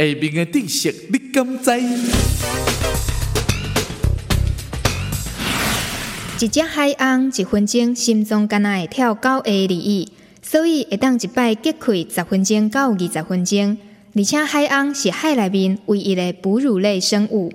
下面的知识你敢知？一只海鸥一分钟心脏敢若会跳九下而已，所以会当一摆击溃十分钟到二十分钟。而且海鸥是海里面唯一的哺乳类生物。